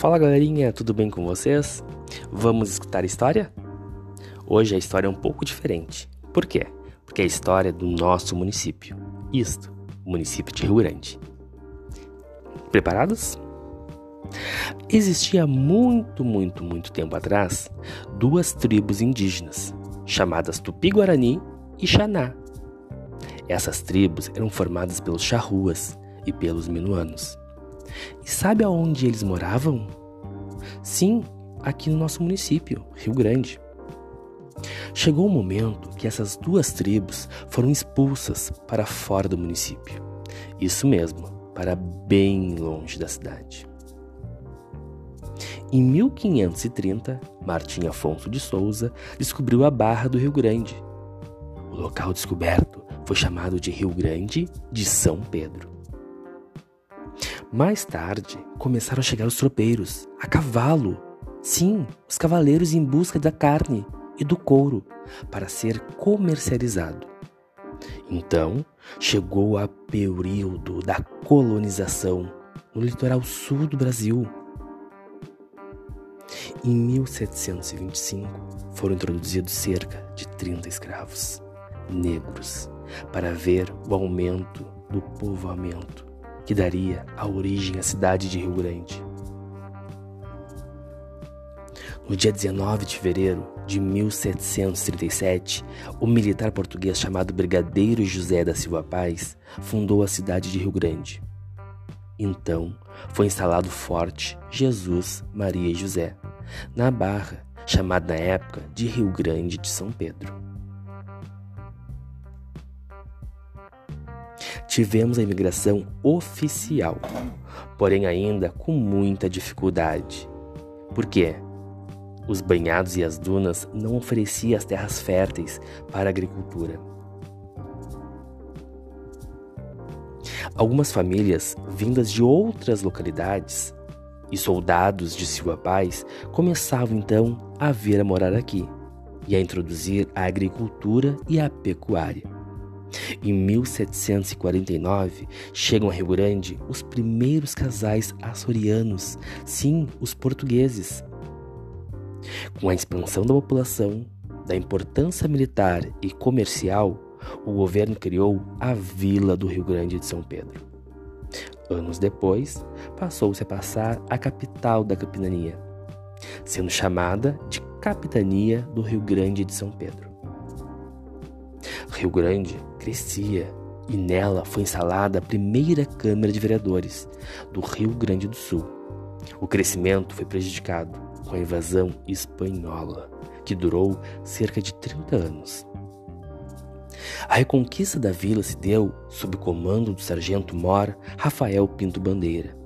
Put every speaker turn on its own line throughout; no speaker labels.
Fala galerinha, tudo bem com vocês? Vamos escutar a história? Hoje a história é um pouco diferente. Por quê? Porque é a história do nosso município. Isto, o município de Rio Grande. Preparados? Existia muito, muito, muito tempo atrás duas tribos indígenas, chamadas Tupi-Guarani e Xaná. Essas tribos eram formadas pelos charruas e pelos minuanos. E sabe aonde eles moravam? Sim, aqui no nosso município, Rio Grande. Chegou o momento que essas duas tribos foram expulsas para fora do município. Isso mesmo, para bem longe da cidade. Em 1530, Martim Afonso de Souza descobriu a Barra do Rio Grande. O local descoberto foi chamado de Rio Grande de São Pedro. Mais tarde, começaram a chegar os tropeiros, a cavalo. Sim, os cavaleiros em busca da carne e do couro para ser comercializado. Então, chegou a período da colonização no litoral sul do Brasil. Em 1725, foram introduzidos cerca de 30 escravos negros para ver o aumento do povoamento que daria a origem à cidade de Rio Grande. No dia 19 de fevereiro de 1737, o militar português chamado Brigadeiro José da Silva Paz fundou a cidade de Rio Grande. Então, foi instalado o Forte Jesus, Maria e José, na Barra, chamada na época de Rio Grande de São Pedro. Tivemos a imigração oficial, porém ainda com muita dificuldade. Por quê? Os banhados e as dunas não ofereciam as terras férteis para a agricultura. Algumas famílias vindas de outras localidades e soldados de Silva Paz começavam então a vir a morar aqui e a introduzir a agricultura e a pecuária. Em 1749, chegam a Rio Grande os primeiros casais açorianos, sim, os portugueses. Com a expansão da população, da importância militar e comercial, o governo criou a Vila do Rio Grande de São Pedro. Anos depois, passou-se a passar a capital da capitania, sendo chamada de Capitania do Rio Grande de São Pedro. Rio Grande crescia e nela foi instalada a primeira Câmara de Vereadores do Rio Grande do Sul. O crescimento foi prejudicado com a invasão espanhola, que durou cerca de 30 anos. A reconquista da vila se deu sob o comando do sargento-mor Rafael Pinto Bandeira.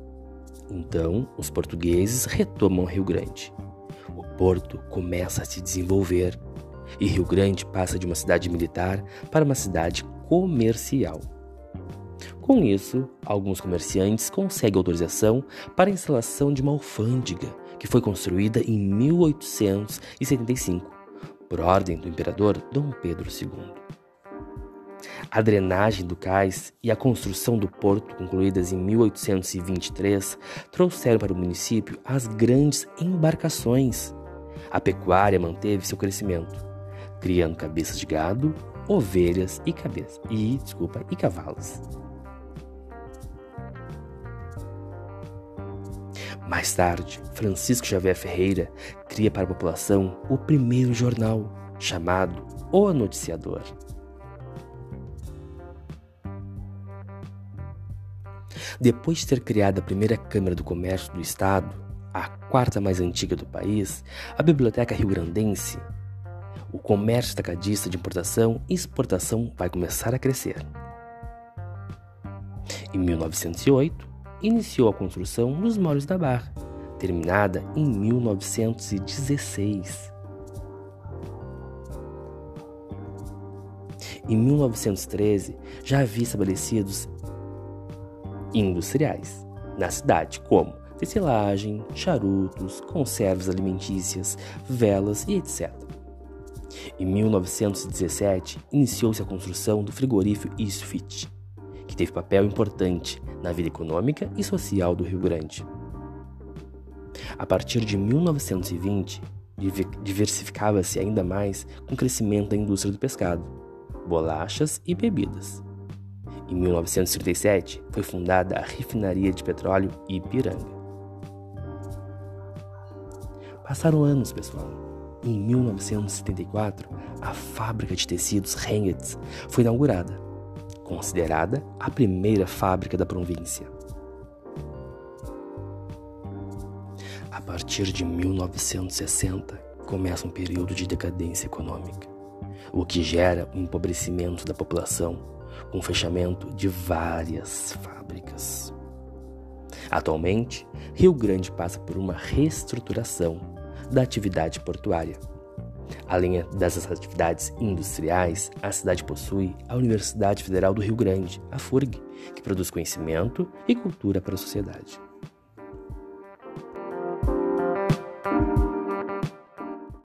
Então, os portugueses retomam Rio Grande. O porto começa a se desenvolver e Rio Grande passa de uma cidade militar para uma cidade comercial. Com isso, alguns comerciantes conseguem autorização para a instalação de uma alfândega que foi construída em 1875 por ordem do imperador Dom Pedro II. A drenagem do cais e a construção do porto, concluídas em 1823, trouxeram para o município as grandes embarcações. A pecuária manteve seu crescimento criando cabeças de gado, ovelhas e cabeça e desculpa e cavalos. Mais tarde, Francisco Xavier Ferreira cria para a população o primeiro jornal, chamado O Noticiador. Depois de ter criado a primeira Câmara do Comércio do Estado, a quarta mais antiga do país, a Biblioteca Rio Grandense o comércio estacadista de importação e exportação vai começar a crescer. Em 1908, iniciou a construção dos Molhos da Barra, terminada em 1916. Em 1913, já havia estabelecidos industriais na cidade, como tecelagem, charutos, conservas alimentícias, velas e etc. Em 1917, iniciou-se a construção do frigorífico Isfit, que teve papel importante na vida econômica e social do Rio Grande. A partir de 1920, diversificava-se ainda mais com o crescimento da indústria do pescado, bolachas e bebidas. Em 1937, foi fundada a refinaria de petróleo Ipiranga. Passaram anos, pessoal. Em 1974, a fábrica de tecidos Hengetz foi inaugurada, considerada a primeira fábrica da província. A partir de 1960, começa um período de decadência econômica, o que gera o um empobrecimento da população com o fechamento de várias fábricas. Atualmente, Rio Grande passa por uma reestruturação da atividade portuária. Além dessas atividades industriais, a cidade possui a Universidade Federal do Rio Grande, a FURG, que produz conhecimento e cultura para a sociedade.